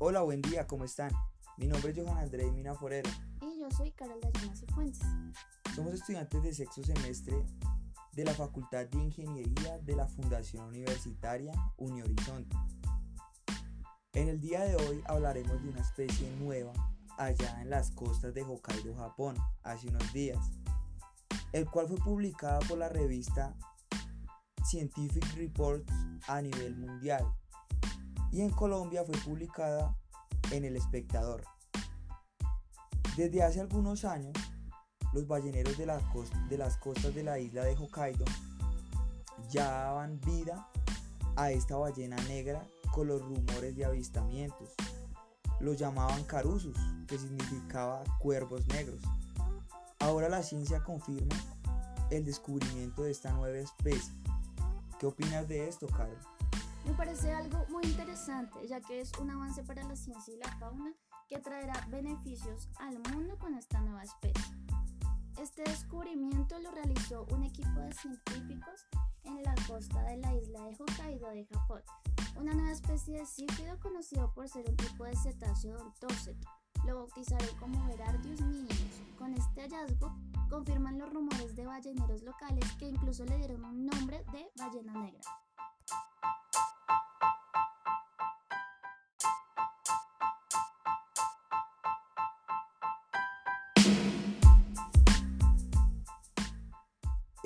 Hola, buen día, ¿cómo están? Mi nombre es Johan Andrés Mina Forero. Y yo soy Carol Dayana Cifuentes. Somos estudiantes de sexto semestre de la Facultad de Ingeniería de la Fundación Universitaria Unihorizonte. En el día de hoy hablaremos de una especie nueva allá en las costas de Hokkaido, Japón, hace unos días, el cual fue publicado por la revista Scientific Reports a nivel mundial y en Colombia fue publicada en El Espectador. Desde hace algunos años, los balleneros de, de las costas de la isla de Hokkaido ya daban vida a esta ballena negra con los rumores de avistamientos. Los llamaban carusus, que significaba cuervos negros. Ahora la ciencia confirma el descubrimiento de esta nueva especie. ¿Qué opinas de esto, Carol? Me parece algo muy interesante, ya que es un avance para la ciencia y la fauna que traerá beneficios al mundo con esta nueva especie. Este descubrimiento lo realizó un equipo de científicos en la costa de la isla de Hokkaido de Japón, una nueva especie de sífido conocido por ser un tipo de cetáceo odontóceto. Lo bautizaron como Berardius minimus. Con este hallazgo confirman los rumores de balleneros locales que incluso le dieron un nombre de ballena negra.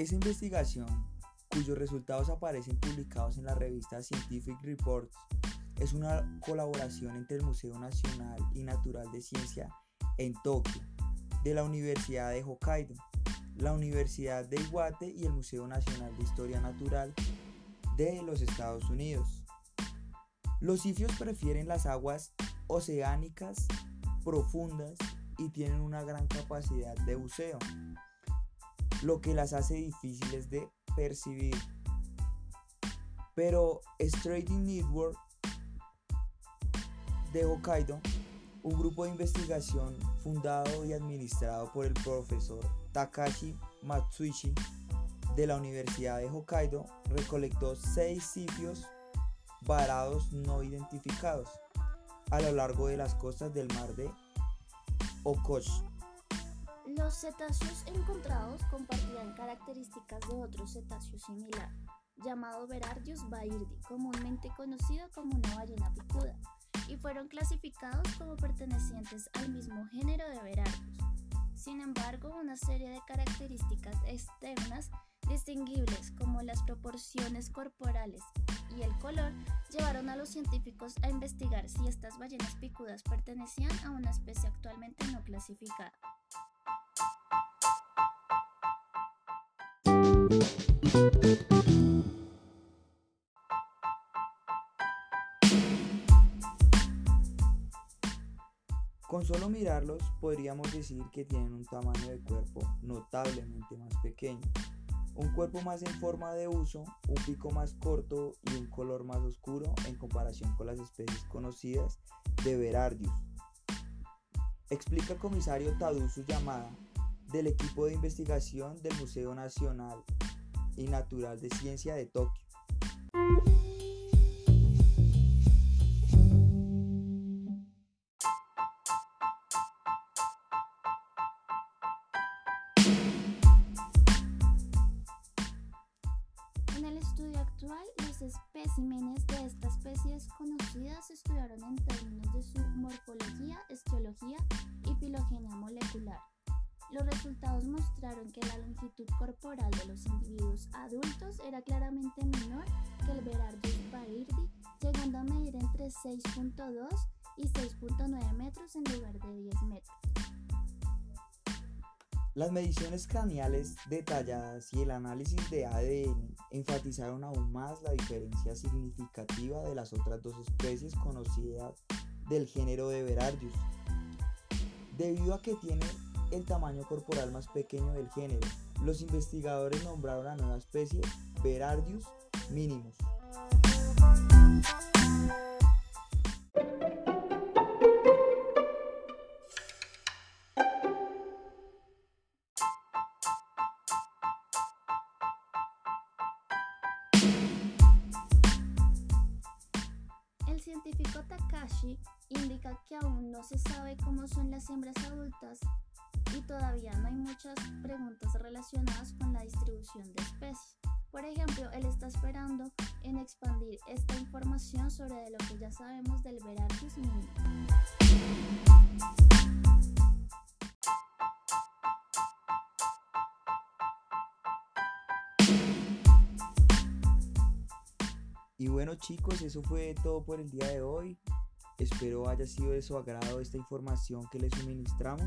Esa investigación, cuyos resultados aparecen publicados en la revista Scientific Reports, es una colaboración entre el Museo Nacional y Natural de Ciencia en Tokio, de la Universidad de Hokkaido, la Universidad de Iwate y el Museo Nacional de Historia Natural de los Estados Unidos. Los sifios prefieren las aguas oceánicas profundas y tienen una gran capacidad de buceo lo que las hace difíciles de percibir. Pero Trading Network de Hokkaido, un grupo de investigación fundado y administrado por el profesor Takashi Matsuishi de la Universidad de Hokkaido, recolectó seis sitios varados no identificados a lo largo de las costas del mar de Okoshi los cetáceos encontrados compartían características de otro cetáceo similar, llamado Berardius bairdi, comúnmente conocido como una ballena picuda, y fueron clasificados como pertenecientes al mismo género de Berardius. Sin embargo, una serie de características externas distinguibles como las proporciones corporales y el color llevaron a los científicos a investigar si estas ballenas picudas pertenecían a una especie actualmente no clasificada. Con solo mirarlos podríamos decir que tienen un tamaño de cuerpo notablemente más pequeño, un cuerpo más en forma de uso, un pico más corto y un color más oscuro en comparación con las especies conocidas de Berardius. Explica el comisario Tadusu Yamada del equipo de investigación del Museo Nacional y Natural de Ciencia de Tokio. En el estudio actual, los especímenes de esta especie conocidas se estudiaron en términos de su morfología, esteología y filogenia molecular. Los resultados mostraron que la longitud corporal de los individuos adultos era claramente menor que el Berardius bairdi, llegando a medir entre 6.2 y 6.9 metros en lugar de 10 metros. Las mediciones craneales detalladas y el análisis de ADN enfatizaron aún más la diferencia significativa de las otras dos especies conocidas del género de Berardius, debido a que tiene el tamaño corporal más pequeño del género. Los investigadores nombraron a nueva especie Berardius minimus. El científico Takashi indica que aún no se sabe cómo son las hembras adultas y todavía no hay muchas preguntas relacionadas con la distribución de especies. Por ejemplo, él está esperando en expandir esta información sobre lo que ya sabemos del mini. Y bueno chicos, eso fue todo por el día de hoy. Espero haya sido de su agrado esta información que les suministramos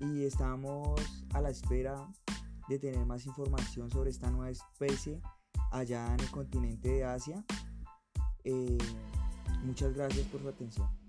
y estamos a la espera de tener más información sobre esta nueva especie allá en el continente de Asia. Eh, muchas gracias por su atención.